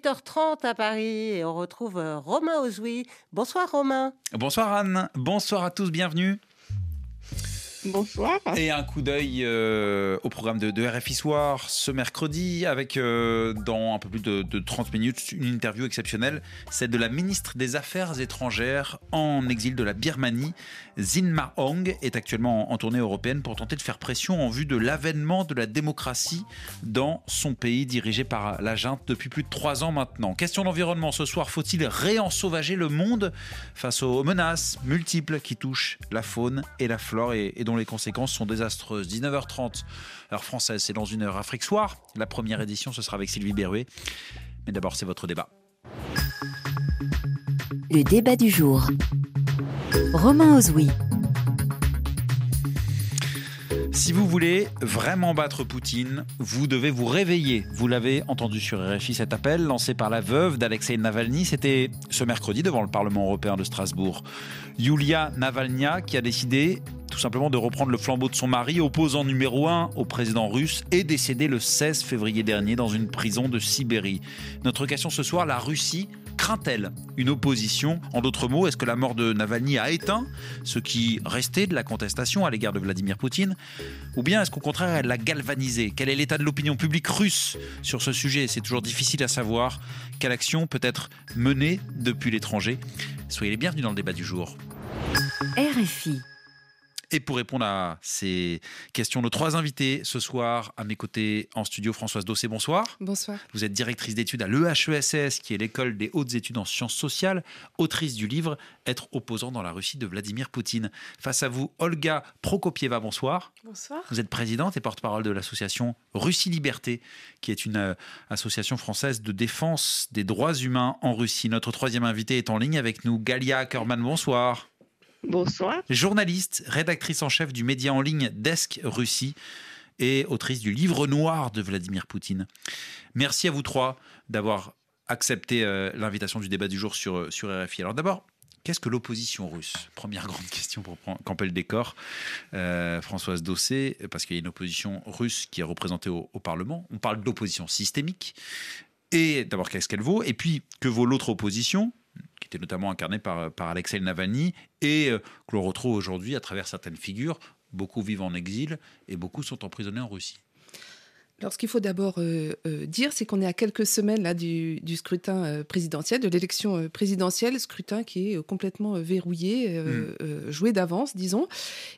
18h30 à Paris et on retrouve euh, Romain Ozoui. Bonsoir Romain. Bonsoir Anne, bonsoir à tous, bienvenue. Bonsoir. Et un coup d'œil euh, au programme de, RFI Soir ce mercredi avec euh, dans un peu plus de, 30 minutes une interview exceptionnelle, celle de la ministre des Affaires étrangères en exil de la Birmanie. Zin Ma Hong est actuellement en, tournée européenne pour tenter de faire pression en vue de l'avènement de la démocratie dans son pays dirigé par la junte depuis plus de trois ans maintenant. Question d'environnement ce soir, faut-il réensauvager le monde face aux menaces multiples qui touchent la faune et la flore et les conséquences sont désastreuses. 19h30, heure française, c'est dans une heure Afrique Soir. La première édition, ce sera avec Sylvie Berruet. Mais d'abord, c'est votre débat. Le débat du jour. Romain Ozoui. Si vous voulez vraiment battre Poutine, vous devez vous réveiller. Vous l'avez entendu sur RFI cet appel lancé par la veuve d'Alexei Navalny. C'était ce mercredi devant le Parlement européen de Strasbourg. Yulia Navalnya qui a décidé tout simplement de reprendre le flambeau de son mari, opposant numéro un au président russe, est décédé le 16 février dernier dans une prison de Sibérie. Notre question ce soir, la Russie craint-elle une opposition? En d'autres mots, est-ce que la mort de Navalny a éteint ce qui restait de la contestation à l'égard de Vladimir Poutine? Ou bien est-ce qu'au contraire, elle l'a galvanisé Quel est l'état de l'opinion publique russe sur ce sujet? C'est toujours difficile à savoir. Quelle action peut être menée depuis l'étranger Soyez les bienvenus dans le débat du jour. RFI. Et pour répondre à ces questions, nos trois invités ce soir à mes côtés en studio, Françoise Dossé, bonsoir. Bonsoir. Vous êtes directrice d'études à l'EHESS, qui est l'école des hautes études en sciences sociales, autrice du livre Être opposant dans la Russie de Vladimir Poutine. Face à vous, Olga Prokopieva, bonsoir. Bonsoir. Vous êtes présidente et porte-parole de l'association Russie Liberté, qui est une euh, association française de défense des droits humains en Russie. Notre troisième invité est en ligne avec nous, Galia Ackerman, bonsoir. Bonsoir. Journaliste, rédactrice en chef du média en ligne Desk Russie et autrice du livre noir de Vladimir Poutine. Merci à vous trois d'avoir accepté euh, l'invitation du débat du jour sur, euh, sur RFI. Alors d'abord, qu'est-ce que l'opposition russe? Première grande question pour camper le décor. Euh, Françoise Dossé, parce qu'il y a une opposition russe qui est représentée au, au Parlement. On parle d'opposition systémique. Et d'abord, qu'est-ce qu'elle vaut? Et puis, que vaut l'autre opposition? Qui était notamment incarné par, par Alexei Navalny, et euh, que l'on retrouve aujourd'hui à travers certaines figures. Beaucoup vivent en exil et beaucoup sont emprisonnés en Russie. Alors, ce qu'il faut d'abord euh, euh, dire, c'est qu'on est à quelques semaines là, du, scrutin présidentiel, de l'élection présidentielle, scrutin qui est complètement verrouillé, hmm. joué d'avance, disons.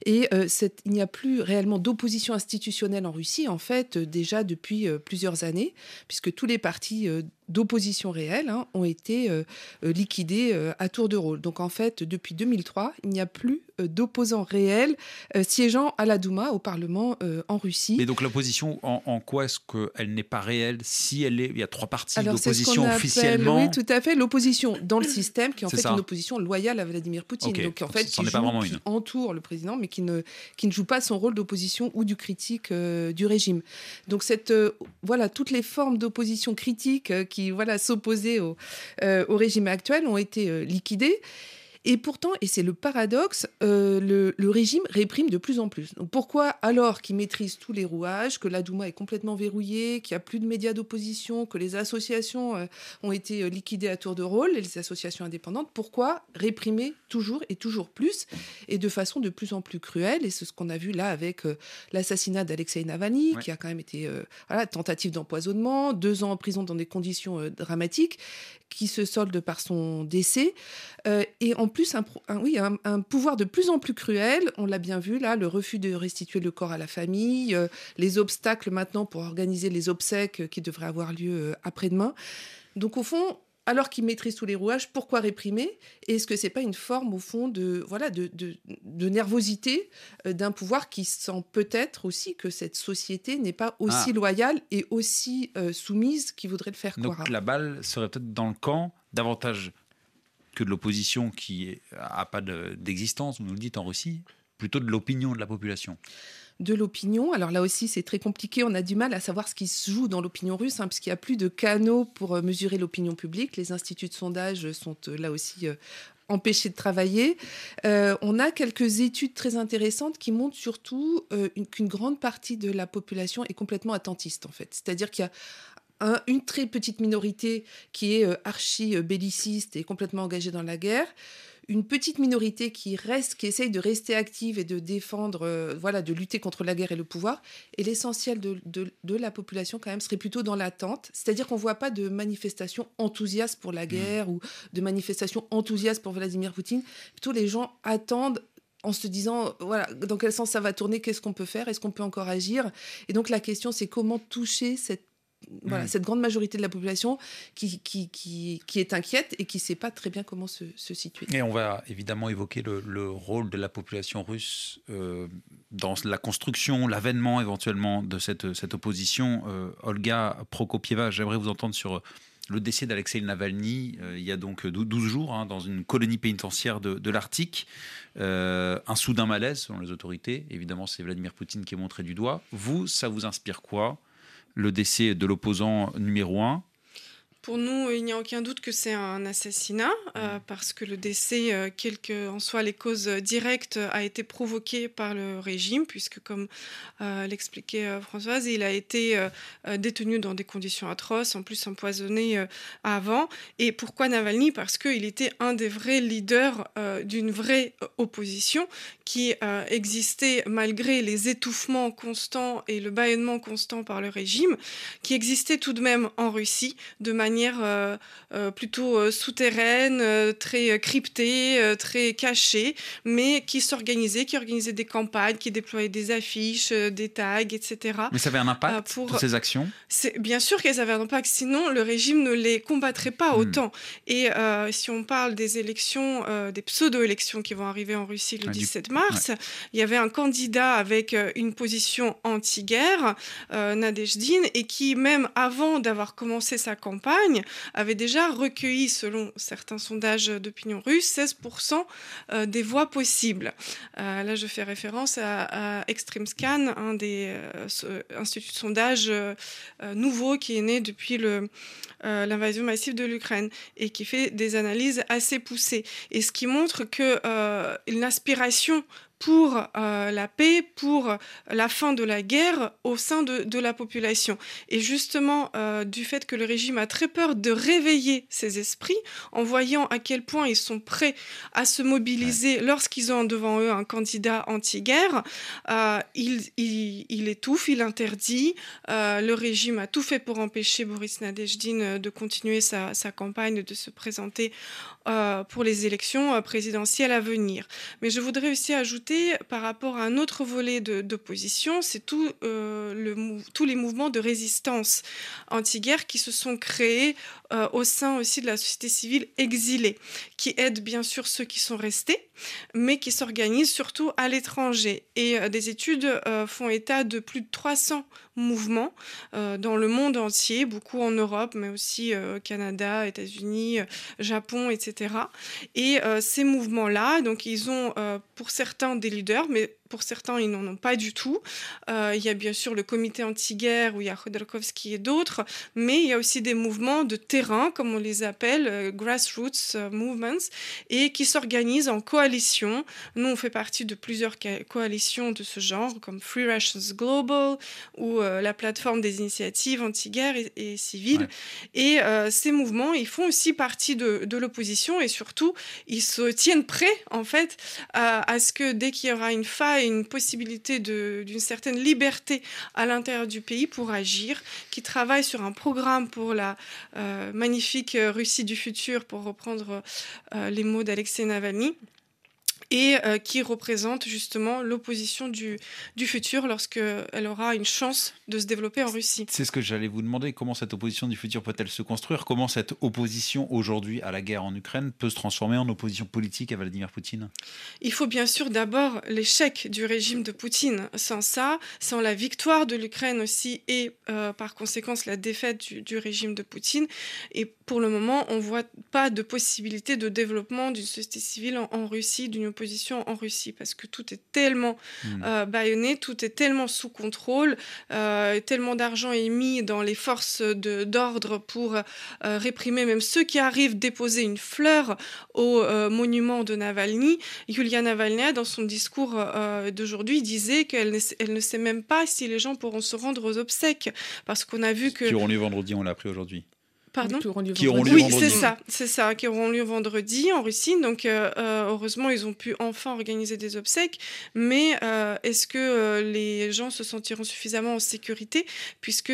Et il n'y a plus réellement d'opposition institutionnelle en Russie, en fait, déjà depuis plusieurs années, puisque tous les partis d'opposition réelle hein, ont été euh, euh, liquidés euh, à tour de rôle. Donc en fait, depuis 2003, il n'y a plus d'opposants réels siégeant à la Douma, au Parlement en Russie. Mais donc l'opposition, en, quoi est-ce qu'elle n'est pas réelle si elle est... Il y a trois partis d'opposition officiellement. Oui, tout à fait. L'opposition dans le système, qui est en fait une opposition loyale à Vladimir Poutine. Donc en fait, qui, entoure le président, mais qui ne, qui ne joue pas son rôle d'opposition ou du critique du régime. Donc cette, voilà, toutes les formes d'opposition critique qui voilà s'opposaient au, euh, au, régime actuel ont été euh, liquidés. Et pourtant, et c'est le paradoxe, euh, le, régime réprime de plus en plus. Donc pourquoi, alors qu'il maîtrise tous les rouages, que la Douma est complètement verrouillée, qu'il n'y a plus de médias d'opposition, que les associations euh, ont été euh, liquidées à tour de rôle, les associations indépendantes, pourquoi réprimer toujours et toujours plus et de façon de plus en plus cruelle Et c'est ce qu'on a vu là avec l'assassinat d'Alexei Navalny, qui a quand même été voilà, tentative d'empoisonnement, deux ans en prison dans des conditions dramatiques, qui se solde par son décès. et en plus un, oui, un, pouvoir de plus en plus cruel. On l'a bien vu là, le refus de restituer le corps à la famille, euh, les obstacles maintenant pour organiser les obsèques qui devraient avoir lieu euh, après-demain. Donc au fond, alors qu'il maîtrise tous les rouages, pourquoi réprimer? Est-ce que c'est pas une forme, au fond, de voilà de, de, nervosité euh, d'un pouvoir qui sent peut-être aussi que cette société n'est pas aussi ah. loyale et aussi soumise qu'il voudrait le faire croire Donc la balle serait peut-être dans le camp davantage que de l'opposition qui n'a pas d'existence, vous nous le dites en Russie, plutôt de l'opinion de la population de l'opinion. Alors là aussi, c'est très compliqué. On a du mal à savoir ce qui se joue dans l'opinion russe, hein, puisqu'il n'y a plus de canaux pour euh, mesurer l'opinion publique. Les instituts de sondage sont euh, là aussi euh, empêchés de travailler. on a quelques études très intéressantes qui montrent surtout qu'une grande partie de la population est complètement attentiste, en fait. C'est-à-dire qu'il y a une très petite minorité qui est archi belliciste et complètement engagée dans la guerre une petite minorité qui reste, qui essaye de rester active et de défendre, euh, voilà, de lutter contre la guerre et le pouvoir. Et l'essentiel de, de, la population, quand même, serait plutôt dans l'attente. C'est-à-dire qu'on ne voit pas de manifestations enthousiastes pour la guerre ou de manifestations enthousiastes pour Vladimir Poutine. Plutôt, les gens attendent en se disant, voilà, dans quel sens ça va tourner, qu'est-ce qu'on peut faire, est-ce qu'on peut encore agir? Et donc la question, c'est comment toucher cette voilà, mm. cette grande majorité de la population qui, qui, qui, qui est inquiète et qui ne sait pas très bien comment se, se, situer. Et on va évidemment évoquer le, le rôle de la population russe euh, dans la construction, l'avènement éventuellement de cette, cette opposition. Euh, Olga Prokopieva, j'aimerais vous entendre sur le décès d'Alexei Navalny euh, il y a donc 12 jours hein, dans une colonie pénitentiaire de, de l'Arctique. un soudain malaise selon les autorités. Évidemment, c'est Vladimir Poutine qui est montré du doigt. Vous, ça vous inspire quoi le décès de l'opposant numéro un. Pour nous, il n'y a aucun doute que c'est un assassinat, euh, mm. parce que le décès, euh, quelles qu'en soient les causes directes, a été provoqué par le régime, puisque, comme euh, l'expliquait Françoise, il a été détenu dans des conditions atroces, en plus empoisonné avant. Et pourquoi Navalny? Parce qu'il était un des vrais leaders d'une vraie opposition qui existait malgré les étouffements constants et le bâillonnement constant par le régime, qui existait tout de même en Russie de manière manière euh, euh, plutôt euh, souterraine, très cryptée, très cachée, mais qui s'organisait, qui organisait des campagnes, qui déployait des affiches, des tags, etc. Mais ça avait un impact pour ces actions? Bien sûr qu'elles avaient un impact, sinon le régime ne les combattrait pas hmm. autant. Et si on parle des élections, des pseudo-élections qui vont arriver en Russie le 17 ah, mars, il y avait un candidat avec une position anti-guerre, Nadejdin, et qui, même avant d'avoir commencé sa campagne, avait déjà recueilli, selon certains sondages d'opinion russe, 16% euh, des voix possibles. Euh, là, je fais référence à, Extreme Scan, un des euh, instituts de sondage nouveaux qui est né depuis l'invasion massive de l'Ukraine et qui fait des analyses assez poussées. Et ce qui montre que une aspiration pour euh, la paix, pour la fin de la guerre au sein de, la population. Et justement, euh, du fait que le régime a très peur de réveiller ses esprits, en voyant à quel point ils sont prêts à se mobiliser lorsqu'ils ont devant eux un candidat anti-guerre, euh, il, étouffe, il interdit. le régime a tout fait pour empêcher Boris Nadezhdin de continuer sa, sa campagne, de se présenter pour les élections présidentielles à venir. Mais je voudrais aussi ajouter par rapport à un autre volet d'opposition, c'est tout, euh, tous les mouvements de résistance anti-guerre qui se sont créés euh, au sein aussi de la société civile exilée, qui aident bien sûr ceux qui sont restés, mais qui s'organisent surtout à l'étranger. Et euh, des études font état de plus de 300 mouvements dans le monde entier, beaucoup en Europe, mais aussi Canada, États-Unis, Japon, etc. Et ces mouvements-là, donc ils ont pour certains des leaders, mais pour certains, ils n'en ont pas du tout. Euh, il y a bien sûr le comité anti-guerre où il y a Khodorkovsky et d'autres, mais il y a aussi des mouvements de terrain, comme on les appelle, euh, grassroots euh, movements, et qui s'organisent en coalition. Nous, on fait partie de plusieurs coalitions de ce genre, comme Free Russians Global ou la plateforme des initiatives anti-guerre et, civiles. Et ces mouvements, ils font aussi partie de, de l'opposition et surtout, ils se tiennent prêts, en fait, à, à ce que dès qu'il y aura une faille une possibilité d'une certaine liberté à l'intérieur du pays pour agir, qui travaille sur un programme pour la euh, magnifique Russie du futur, pour reprendre euh, les mots d'Alexei Navalny et euh, qui représente justement l'opposition du, du futur lorsqu'elle aura une chance de se développer en Russie. C'est ce que j'allais vous demander, comment cette opposition du futur peut-elle se construire? Comment cette opposition aujourd'hui à la guerre en Ukraine peut se transformer en opposition politique à Vladimir Poutine? Il faut bien sûr d'abord l'échec du régime de Poutine. Sans ça, sans la victoire de l'Ukraine aussi et euh, par conséquence la défaite du, régime de Poutine. Et pour le moment, on ne voit pas de possibilité de développement d'une société civile en, en Russie, d'une opposition en Russie parce que tout est tellement mmh. euh, bâillonné, tout est tellement sous contrôle, euh, tellement d'argent est mis dans les forces d'ordre pour réprimer même ceux qui arrivent déposer une fleur au monument de Navalny. Yulia Navalny, dans son discours d'aujourd'hui, disait qu'elle ne, elle ne sait même pas si les gens pourront se rendre aux obsèques parce qu'on a vu que... Qui auront lieu vendredi, on l'a appris aujourd'hui. Pardon qui auront lieu Oui, c'est ça, c'est ça, qui auront lieu vendredi en Russie. Donc, euh, euh, heureusement, ils ont pu enfin organiser des obsèques. Mais euh, est-ce que les gens se sentiront suffisamment en sécurité puisque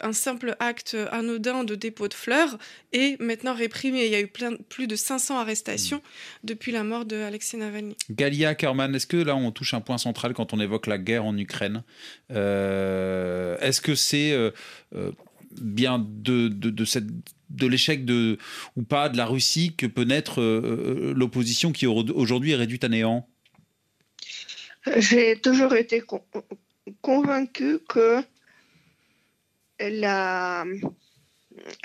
un simple acte anodin de dépôt de fleurs est maintenant réprimé? Il y a eu plein, plus de 500 arrestations hmm. depuis la mort de Alexei Navalny. Galia Kerman, est-ce que là, on touche un point central quand on évoque la guerre en Ukraine? Est-ce que c'est bien de, de, cette de l'échec de ou pas de la Russie que peut naître euh, euh, l'opposition qui aujourd'hui est réduite à néant. J'ai toujours été convaincu que la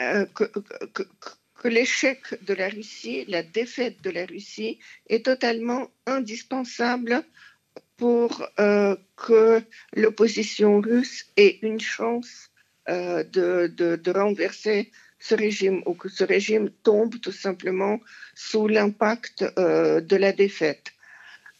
euh, que l'échec de la Russie, la défaite de la Russie est totalement indispensable pour que l'opposition russe ait une chance euh, de, de, renverser ce régime ou que ce régime tombe tout simplement sous l'impact euh, de la défaite.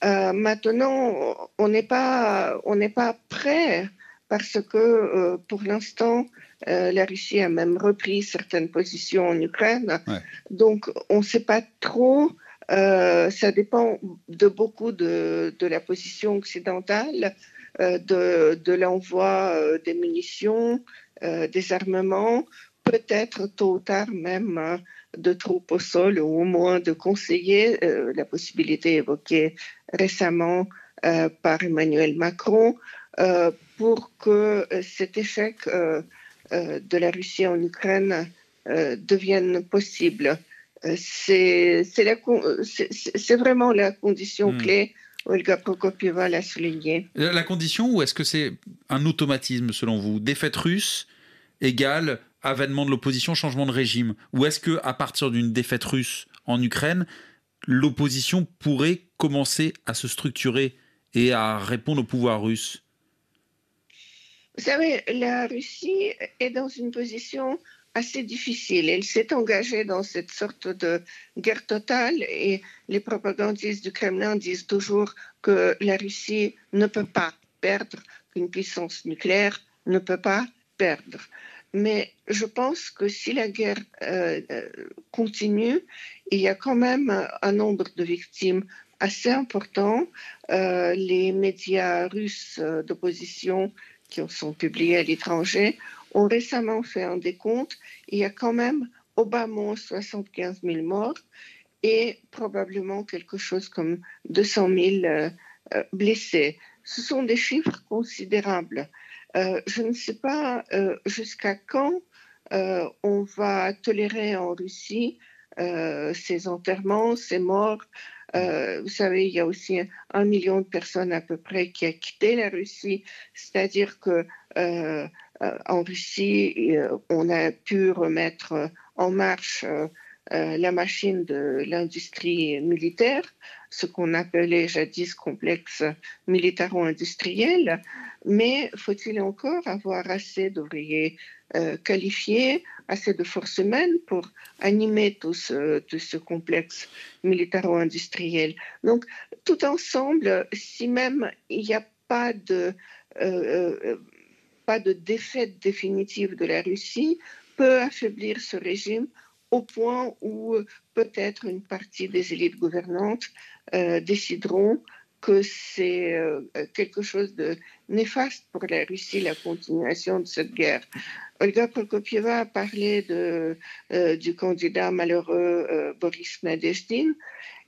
Euh, maintenant, on n'est pas, on n'est pas prêt parce que pour l'instant, la Russie a même repris certaines positions en Ukraine. Donc, on ne sait pas trop. ça dépend de beaucoup de, de la position occidentale, de, de l'envoi des munitions, euh, des armements, peut-être tôt ou tard même euh, de troupes au sol ou au moins de conseiller euh, la possibilité évoquée récemment par Emmanuel Macron pour que cet échec de la Russie en Ukraine devienne possible. C'est vraiment la condition hmm. clé Olga Prokopieva l'a souligné. La condition, ou est-ce que c'est un automatisme selon vous? Défaite russe égale avènement de l'opposition, changement de régime Ou est-ce que à partir d'une défaite russe en Ukraine, l'opposition pourrait commencer à se structurer et à répondre au pouvoir russe? Vous savez, la Russie est dans une position assez difficile. Elle s'est engagée dans cette sorte de guerre totale et les propagandistes du Kremlin disent toujours que la Russie ne peut pas perdre, qu'une puissance nucléaire ne peut pas perdre. Mais je pense que si la guerre euh, euh, continue, il y a quand même un nombre de victimes assez important. Euh, les médias russes d'opposition qui sont publiés à l'étranger ont récemment fait un décompte. Il y a quand même au bas mot 75 000 morts et probablement quelque chose comme 200 000 euh, euh, blessés. Ce sont des chiffres considérables. Euh, je ne sais pas jusqu'à quand on va tolérer en Russie ces enterrements, ces morts? vous savez, il y a aussi un million de personnes à peu près qui a quitté la Russie, c'est-à-dire que euh, en Russie, euh, on a pu remettre en marche euh, la machine de l'industrie militaire, ce qu'on appelait jadis complexe militaro-industriel, mais faut-il encore avoir assez d'ouvriers qualifiés, assez de forces humaines pour animer tout ce, complexe militaro-industriel? Donc, tout ensemble, si même il n'y a pas de pas de défaite définitive de la Russie peut affaiblir ce régime au point où euh, peut-être une partie des élites gouvernantes euh, décideront que c'est euh, quelque chose de néfaste pour la Russie, la continuation de cette guerre. Olga Prokopieva a parlé de, du candidat malheureux Boris Nadezhdin.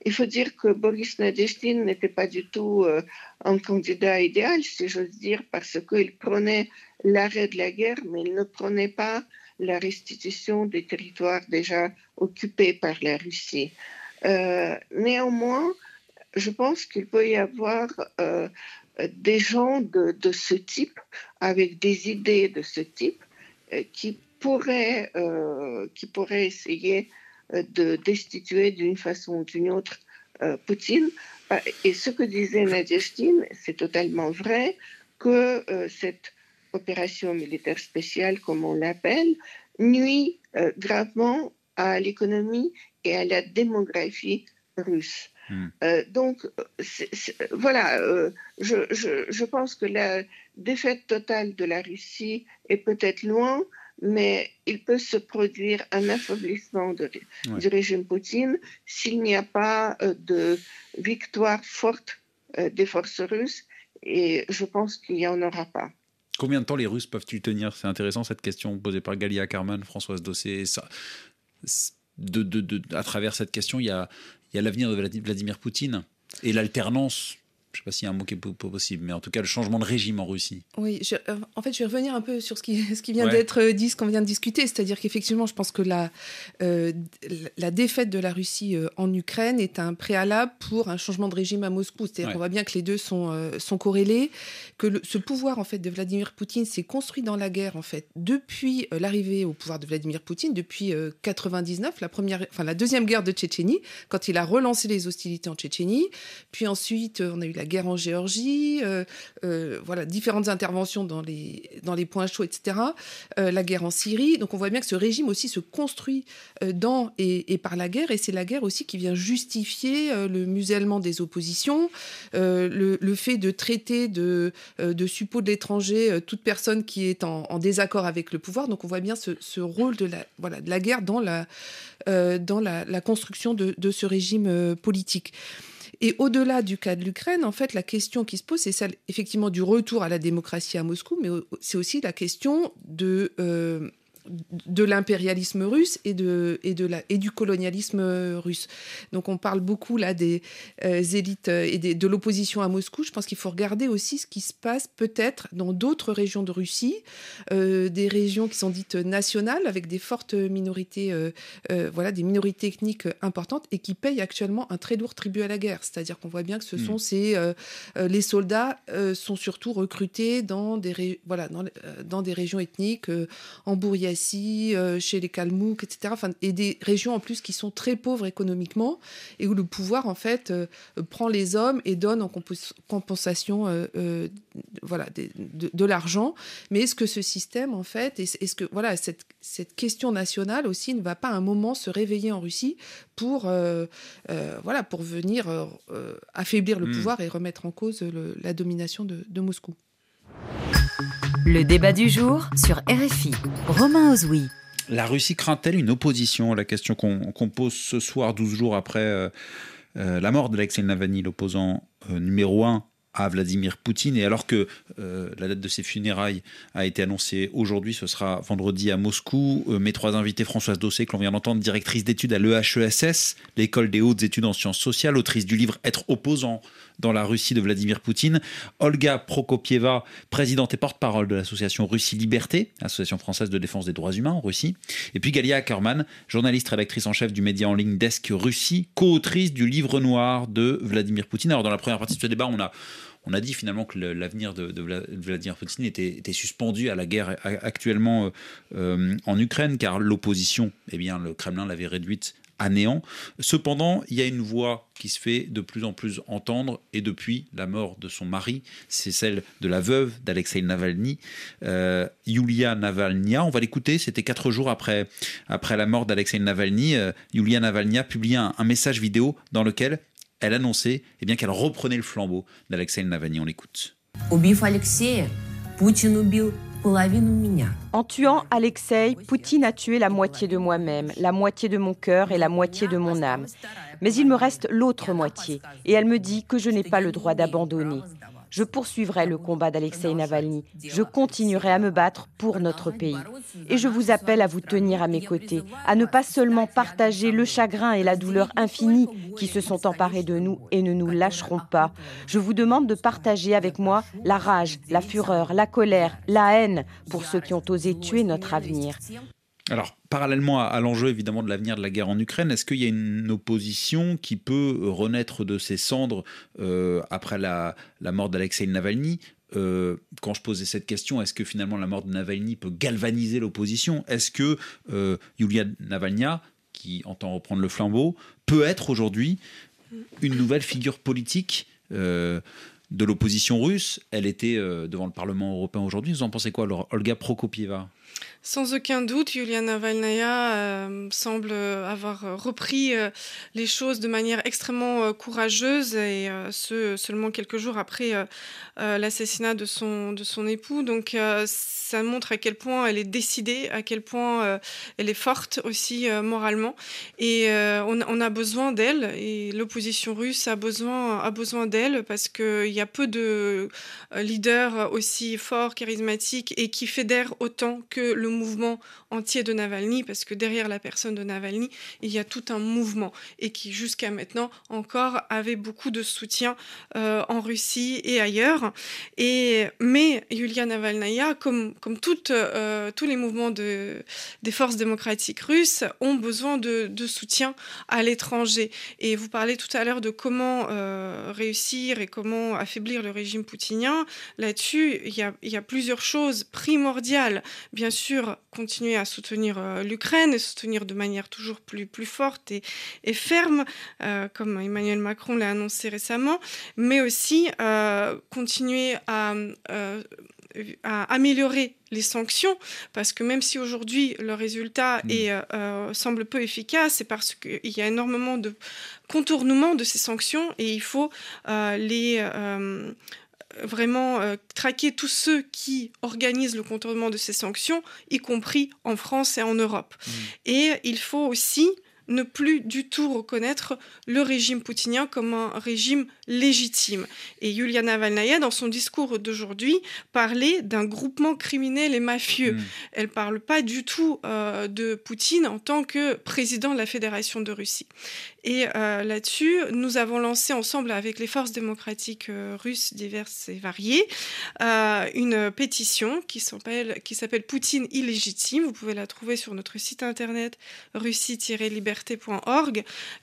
Il faut dire que Boris Nadezhdin n'était pas du tout un candidat idéal, si j'ose dire, parce qu'il prenait l'arrêt de la guerre, mais il ne prenait pas la restitution des territoires déjà occupés par la Russie. Euh, néanmoins, je pense qu'il peut y avoir euh, des gens de, ce type, avec des idées de ce type, euh, qui, pourraient, qui pourraient essayer de destituer d'une façon ou d'une autre Poutine. Et ce que disait Nadjestine, c'est totalement vrai que cette opération militaire spéciale, comme on l'appelle, nuit gravement à l'économie et à la démographie russe. Hmm. Euh, donc, voilà, euh, je, je, pense que la défaite totale de la Russie est peut-être loin, mais il peut se produire un affaiblissement du régime Poutine s'il n'y a pas euh, de victoire forte des forces russes, et je pense qu'il n'y en aura pas. Combien de temps les Russes peuvent-ils tenir? C'est intéressant cette question posée par Galia Karman, Françoise Dossé. Ça, de, de, à travers cette question, il y a, il y a l'avenir de Vladimir Poutine et l'alternance je ne sais pas s'il y a un mot qui est possible, mais en tout cas le changement de régime en Russie. Oui, euh, en fait, je vais revenir un peu sur ce qui, ce qui vient d'être dit, ce qu'on vient de discuter, c'est-à-dire qu'effectivement, je pense que la, euh, la défaite de la Russie euh, en Ukraine est un préalable pour un changement de régime à Moscou. C'est-à-dire qu'on voit bien que les deux sont, sont corrélés, que ce pouvoir en fait de Vladimir Poutine s'est construit dans la guerre en fait depuis l'arrivée au pouvoir de Vladimir Poutine depuis 99, la première, enfin la deuxième guerre de Tchétchénie, quand il a relancé les hostilités en Tchétchénie, puis ensuite on a eu la guerre en Géorgie, euh, euh, voilà, différentes interventions dans les, points chauds, etc. Euh, la guerre en Syrie. Donc on voit bien que ce régime aussi se construit dans et, par la guerre, et c'est la guerre aussi qui vient justifier le musellement des oppositions, le, fait de traiter de, de de l'étranger toute personne qui est en, désaccord avec le pouvoir. Donc on voit bien ce, rôle de la, voilà, de la guerre dans la, dans la, construction de ce régime politique. Et au-delà du cas de l'Ukraine, en fait, la question qui se pose, c'est celle effectivement du retour à la démocratie à Moscou, mais c'est aussi la question de euh, de l'impérialisme russe et, de, et, de la, et du colonialisme russe. Donc on parle beaucoup là des euh, élites euh, et de l'opposition à Moscou. Je pense qu'il faut regarder aussi ce qui se passe peut-être dans d'autres régions de Russie, euh, des régions qui sont dites nationales avec des fortes minorités, voilà, des minorités ethniques importantes et qui payent actuellement un très lourd tribut à la guerre. C'est-à-dire qu'on voit bien que ce hmm. sont ces les soldats sont surtout recrutés dans des voilà dans, dans, des régions ethniques en euh, chez les Kalmouks, etc. Enfin, et des régions en plus qui sont très pauvres économiquement et où le pouvoir en fait euh, prend les hommes et donne en compensation euh, voilà, de, l'argent. Mais est-ce que ce système en fait, est-ce que voilà cette, cette question nationale aussi ne va pas à un moment se réveiller en Russie pour voilà pour venir affaiblir le hmm. pouvoir et remettre en cause la domination de Moscou? Le débat du jour sur RFI. Romain Ozoui. La Russie craint-elle une opposition? La question qu'on pose ce soir, 12 jours après euh, euh, la mort d'Alexei Navalny, l'opposant euh, numéro 1 à Vladimir Poutine. Et alors que la date de ses funérailles a été annoncée aujourd'hui, ce sera vendredi à Moscou. mes trois invités, Françoise Dossé, que l'on vient d'entendre, directrice d'études à l'EHESS, l'école des hautes études en sciences sociales, autrice du livre Être opposant dans la Russie de Vladimir Poutine. Olga Prokopieva, présidente et porte-parole de l'association Russie Liberté, association française de défense des droits humains en Russie. Et puis Galia Ackerman, journaliste rédactrice en chef du média en ligne Desk Russie, co-autrice du livre noir de Vladimir Poutine. Alors dans la première partie de ce débat, on a on a dit finalement que l'avenir de, Vladimir Poutine était, suspendu à la guerre actuellement euh, en Ukraine, car l'opposition, eh bien, le Kremlin l'avait réduite à néant. Cependant, il y a une voix qui se fait de plus en plus entendre, et depuis la mort de son mari, c'est celle de la veuve d'Alexei Navalny, euh, Yulia Navalnya. On va l'écouter, c'était quatre jours après, après la mort d'Alexei Navalny. Euh, Yulia Navalnya publie un, message vidéo dans lequel elle annonçait eh bien, qu'elle reprenait le flambeau d'Alexei Navalny. On l'écoute. En tuant Alexei, Poutine a tué la moitié de moi-même, la moitié de mon cœur et la moitié de mon âme. Mais il me reste l'autre moitié, et elle me dit que je n'ai pas le droit d'abandonner. Je poursuivrai le combat d'Alexei Navalny. Je continuerai à me battre pour notre pays. Et je vous appelle à vous tenir à mes côtés, à ne pas seulement partager le chagrin et la douleur infinie qui se sont emparés de nous et ne nous lâcheront pas. Je vous demande de partager avec moi la rage, la fureur, la colère, la haine pour ceux qui ont osé tuer notre avenir. Alors, parallèlement à, l'enjeu évidemment de l'avenir de la guerre en Ukraine, est-ce qu'il y a une opposition qui peut renaître de ses cendres euh, après la, mort d'Alexei Navalny? Euh, quand je posais cette question, est-ce que finalement la mort de Navalny peut galvaniser l'opposition? Est-ce que euh, Yulia Navalnya, qui entend reprendre le flambeau, peut être aujourd'hui une nouvelle figure politique de l'opposition russe? Elle était devant le Parlement européen aujourd'hui. Vous en pensez quoi, Olga Prokopieva sans aucun doute, Yulia Navalnaya euh, semble avoir repris euh, les choses de manière extrêmement euh, courageuse et ce seulement quelques jours après l'assassinat de son, de son époux. Donc ça montre à quel point elle est décidée, à quel point elle est forte aussi moralement. Et on, on, a besoin d'elle et l'opposition russe a besoin, a besoin d'elle parce qu'il y a peu de leaders aussi forts, charismatiques et qui fédèrent autant que le mouvement entier de Navalny, parce que derrière la personne de Navalny, il y a tout un mouvement et qui jusqu'à maintenant encore avait beaucoup de soutien euh, en Russie et ailleurs. Et, mais Yulia Navalnaya, comme, comme toutes, euh, tous les mouvements de, des forces démocratiques russes, ont besoin de, de soutien à l'étranger. Et vous parlez tout à l'heure de comment euh, réussir et comment affaiblir le régime poutinien. Là-dessus, il y a, y a plusieurs choses primordiales. Bien sûr, continuer à soutenir euh, l'Ukraine et soutenir de manière toujours plus, plus forte et, et ferme, euh, comme Emmanuel Macron l'a annoncé récemment, mais aussi euh, continuer à, à, améliorer les sanctions, parce que même si aujourd'hui le résultat mm. semble peu efficace, c'est parce qu'il y a énormément de contournements de ces sanctions et il faut les vraiment euh, traquer tous ceux qui organisent le contournement de ces sanctions, y compris en France et en Europe. Mmh. Et il faut aussi ne plus du tout reconnaître le régime poutinien comme un régime légitime. Et Yulia Navalnaya, dans son discours d'aujourd'hui, parlait d'un groupement criminel et mafieux. Hmm. Elle ne parle pas du tout euh, de Poutine en tant que président de la Fédération de Russie. Et euh, là-dessus, nous avons lancé ensemble avec les forces démocratiques euh, russes diverses et variées une pétition qui s'appelle Poutine illégitime. Vous pouvez la trouver sur notre site internet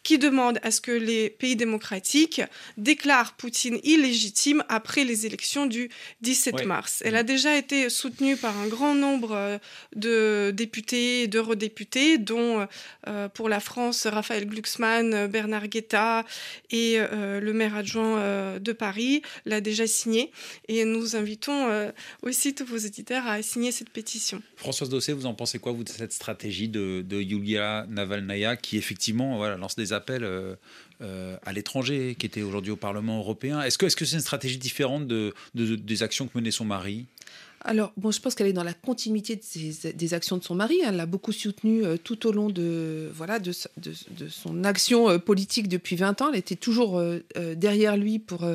qui demande à ce que les pays démocratiques déclare Poutine illégitime après les élections du 17 mars. Elle a déjà été soutenue par un grand nombre euh, de députés d'eurodéputés, dont euh, pour la France Raphaël Glucksmann, Bernard Guetta et euh, le maire adjoint de Paris l'a déjà signé. Et nous invitons aussi tous vos auditeurs à signer cette pétition. Françoise Dossé, vous en pensez quoi, vous, de cette stratégie de, de Yulia Navalnaya qui effectivement voilà, lance des appels euh, à l'étranger, qui était aujourd'hui au Parlement européen. Est-ce que c'est -ce une stratégie différente de, des actions que menait son mari? Alors, bon, je pense qu'elle est dans la continuité des actions de son mari. Elle l'a beaucoup soutenu euh, tout au long de, son action euh, politique depuis 20 ans. Elle était toujours derrière lui pour,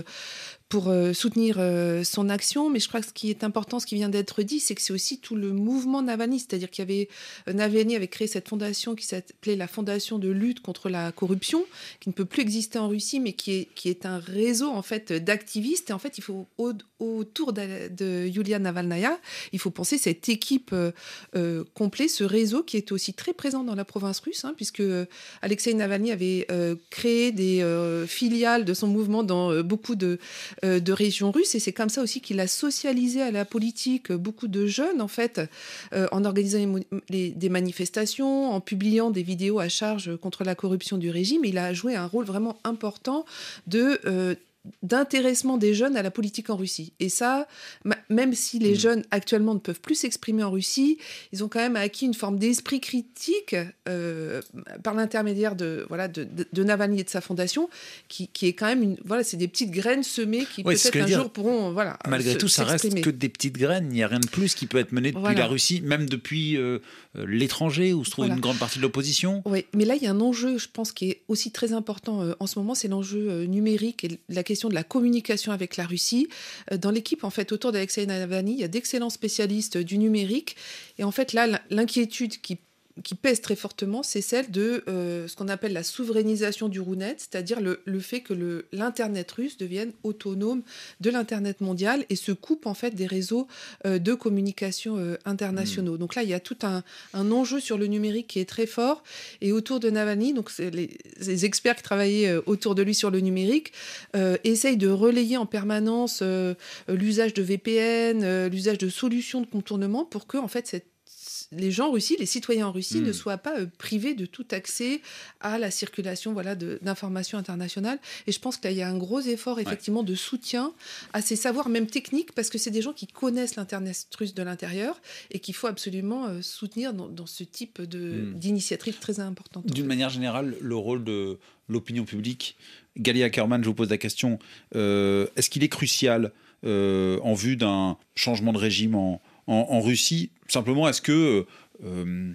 pour euh, soutenir euh, son action. Mais je crois que ce qui est important, ce qui vient d'être dit, c'est que c'est aussi tout le mouvement Navalny. C'est-à-dire qu'il y avait euh, Navalny avait créé cette fondation qui s'appelait la Fondation de lutte contre la corruption, qui ne peut plus exister en Russie, mais qui est, qui est un réseau en fait d'activistes. Et en fait, il faut autour de, Yulia Navalnaya, il faut penser cette équipe complète, ce réseau qui est aussi très présent dans la province russe, hein, puisque Alexei Navalny avait créé des filiales de son mouvement dans beaucoup de de régions russes. Et c'est comme ça aussi qu'il a socialisé à la politique beaucoup de jeunes, en fait, euh, en organisant des manifestations, en publiant des vidéos à charge contre la corruption du régime. Il a joué un rôle vraiment important de euh, d'intéressement des jeunes à la politique en Russie. Et ça, même si les mm. jeunes actuellement ne peuvent plus s'exprimer en Russie, ils ont quand même acquis une forme d'esprit critique euh, par l'intermédiaire de, voilà, de, de, Navalny et de sa fondation, qui, qui est quand même une, voilà, c'est des petites graines semées qui peut-être un jour pourront, voilà. Malgré tout, ça reste que des petites graines. Il n'y a rien de plus qui peut être mené depuis la Russie, même depuis euh, euh, l'étranger où se trouve une grande partie de l'opposition. Oui, mais là, il y a un enjeu, je pense, qui est aussi très important en ce moment, c'est l'enjeu numérique et la question de la communication avec la Russie. Euh, dans l'équipe, en fait, autour d'Alexei Navalny, il y a d'excellents spécialistes du numérique. Et en fait, là, l'inquiétude qui qui pèse très fortement, c'est celle de euh, ce qu'on appelle la souverainisation du RUNET, c'est-à-dire le, le, fait que l'Internet russe devienne autonome de l'Internet mondial et se coupe en fait des réseaux euh, de communication euh, internationaux. Hmm. Donc là, il y a tout un, un, enjeu sur le numérique qui est très fort. Et autour de Navalny, donc les, les, experts qui travaillaient autour de lui sur le numérique essayent de relayer en permanence l'usage de VPN, l'usage de solutions de contournement pour que en fait cette les gens en Russie, les citoyens en Russie, ne hmm. soient pas privés de tout accès à la circulation voilà, d'informations internationales. Et je pense qu'il y a un gros effort effectivement de soutien à ces savoirs, même techniques, parce que c'est des gens qui connaissent l'Internet russe de l'intérieur et qu'il faut absolument soutenir dans, ce type hmm. d'initiative très importante. D'une manière générale, le rôle de l'opinion publique, Galia Kerman, je vous pose la question, est-ce qu'il est crucial euh, en vue d'un changement de régime en, Russie Simplement, est-ce que euh,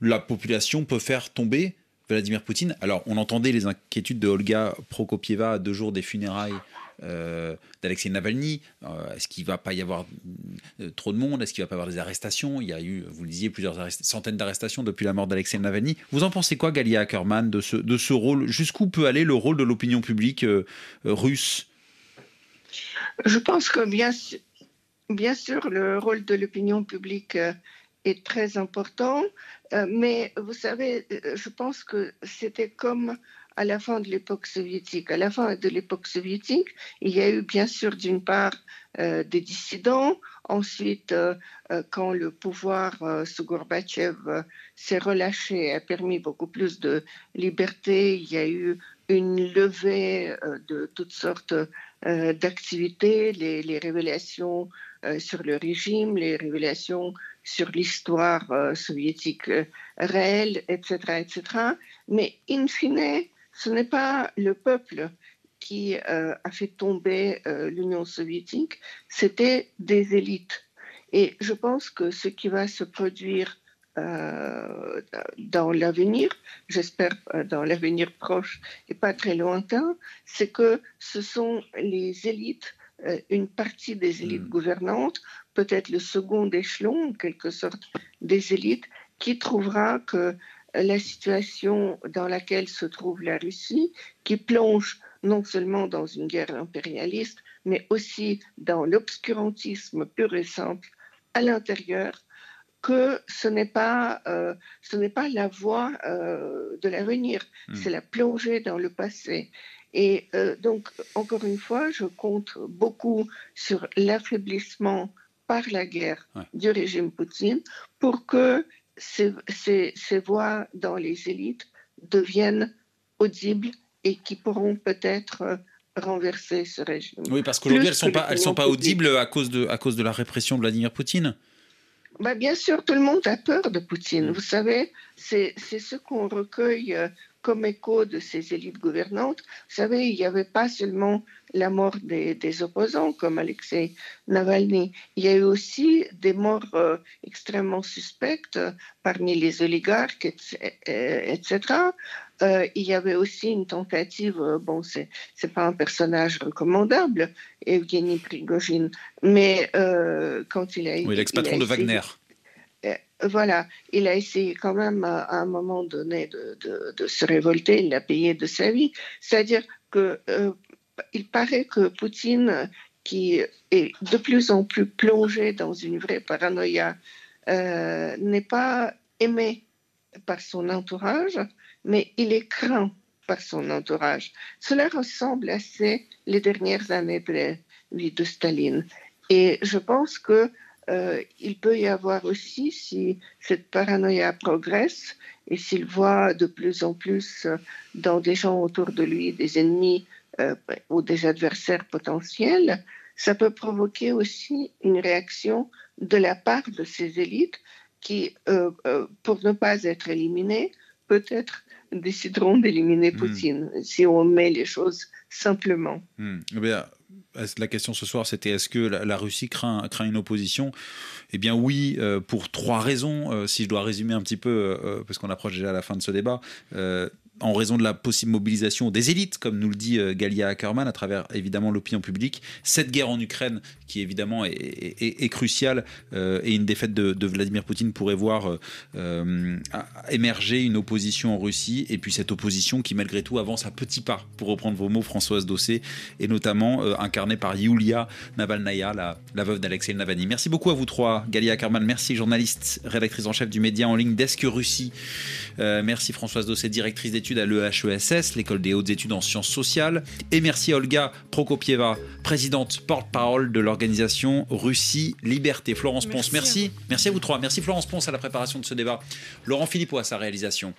la population peut faire tomber Vladimir Poutine? Alors, on entendait les inquiétudes de Olga Prokopieva deux jours des funérailles euh, d'Alexei Navalny. Est-ce qu'il ne va pas y avoir trop de monde? Est-ce qu'il ne va pas y avoir des arrestations? Il y a eu, vous le disiez, plusieurs centaines d'arrestations depuis la mort d'Alexei Navalny. Vous en pensez quoi, Galia Ackerman, de ce, de ce rôle? Jusqu'où peut aller le rôle de l'opinion publique russe? Je pense que bien, bien sûr, le rôle de l'opinion publique euh, est très important, euh, mais vous savez, euh, je pense que c'était comme à la fin de l'époque soviétique. À la fin de l'époque soviétique, il y a eu bien sûr d'une part des dissidents, ensuite quand le pouvoir sous Gorbatchev s'est relâché, a permis beaucoup plus de liberté, il y a eu une levée de toutes sortes euh, d'activités, les, révélations euh, sur le régime, les révélations sur l'histoire euh, soviétique réelle, etc., etc. Mais in fine, ce n'est pas le peuple qui a fait tomber l'Union soviétique, c'était des élites. Et je pense que ce qui va se produire euh, dans l'avenir, j'espère euh, dans l'avenir proche et pas très lointain, c'est que ce sont les élites, euh, une partie des élites hmm. gouvernantes, peut-être le second échelon, en quelque sorte, des élites, qui trouvera que la situation dans laquelle se trouve la Russie, qui plonge non seulement dans une guerre impérialiste, mais aussi dans l'obscurantisme pur et simple à l'intérieur, que ce n'est pas, euh, ce n'est pas la voie euh, de l'avenir, hmm. c'est la plongée dans le passé. Et euh, donc, encore une fois, je compte beaucoup sur l'affaiblissement par la guerre du régime Poutine pour que ces, ces, ces, voix dans les élites deviennent audibles et qui pourront peut-être renverser ce régime. Oui, parce qu'aujourd'hui, elles ne sont, pas, elles sont pas audibles à cause, de, à cause de la répression de Vladimir Poutine. Bah, bien sûr, tout le monde a peur de Poutine. Mm. Vous savez, c'est ce qu'on recueille euh, comme écho de ces élites gouvernantes. Vous savez, il n'y avait pas seulement la mort des, opposants comme Alexei Navalny, il y a eu aussi des morts euh, extrêmement suspectes parmi les oligarques, etc. Euh, il y avait aussi une tentative, euh, bon, c'est n'est pas un personnage recommandable, Evgeny Prigogine, mais quand il a Oui, l'ex-patron de Wagner voilà, il a essayé quand même à, un moment donné de, se révolter, il l'a payé de sa vie. C'est-à-dire que euh, il paraît que Poutine, qui est de plus en plus plongé dans une vraie paranoïa, euh, n'est pas aimé par son entourage, mais il est craint par son entourage. Cela ressemble assez les dernières années de la vie de Staline. Et je pense que euh, il peut y avoir aussi, si cette paranoïa progresse et s'il voit de plus en plus euh, dans des gens autour de lui des ennemis euh, ou des adversaires potentiels, ça peut provoquer aussi une réaction de la part de ces élites qui, pour ne pas être éliminées, peut-être décideront d'éliminer hmm. Poutine, si on met les choses simplement. Hmm. Eh la question ce soir, c'était est-ce que la, Russie craint, craint, une opposition? Eh bien oui, euh, pour trois raisons. Euh, si je dois résumer un petit peu, euh, parce qu'on approche déjà à la fin de ce débat en raison de la possible mobilisation des élites, comme nous le dit euh, Galia Ackerman, à travers évidemment l'opinion publique. Cette guerre en Ukraine, qui évidemment est, cruciale, euh, et une défaite de, Vladimir Poutine pourrait voir euh, émerger une opposition en Russie, et puis cette opposition qui malgré tout avance à petits pas, pour reprendre vos mots, Françoise Dossé, et notamment incarnée par Yulia Navalnaya, la, veuve d'Alexei Navalny. Merci beaucoup à vous trois, Galia Ackerman, merci, journaliste, rédactrice en chef du média en ligne Desk Russie. merci Françoise Dossé, directrice d'études études à l'EHESS, l'école des hautes études en sciences sociales. Et merci à Olga Prokopieva, présidente porte-parole de l'organisation Russie Liberté. Florence Ponce, merci. Merci à vous trois. Merci Florence Ponce à la préparation de ce débat. Laurent Philippot à sa réalisation.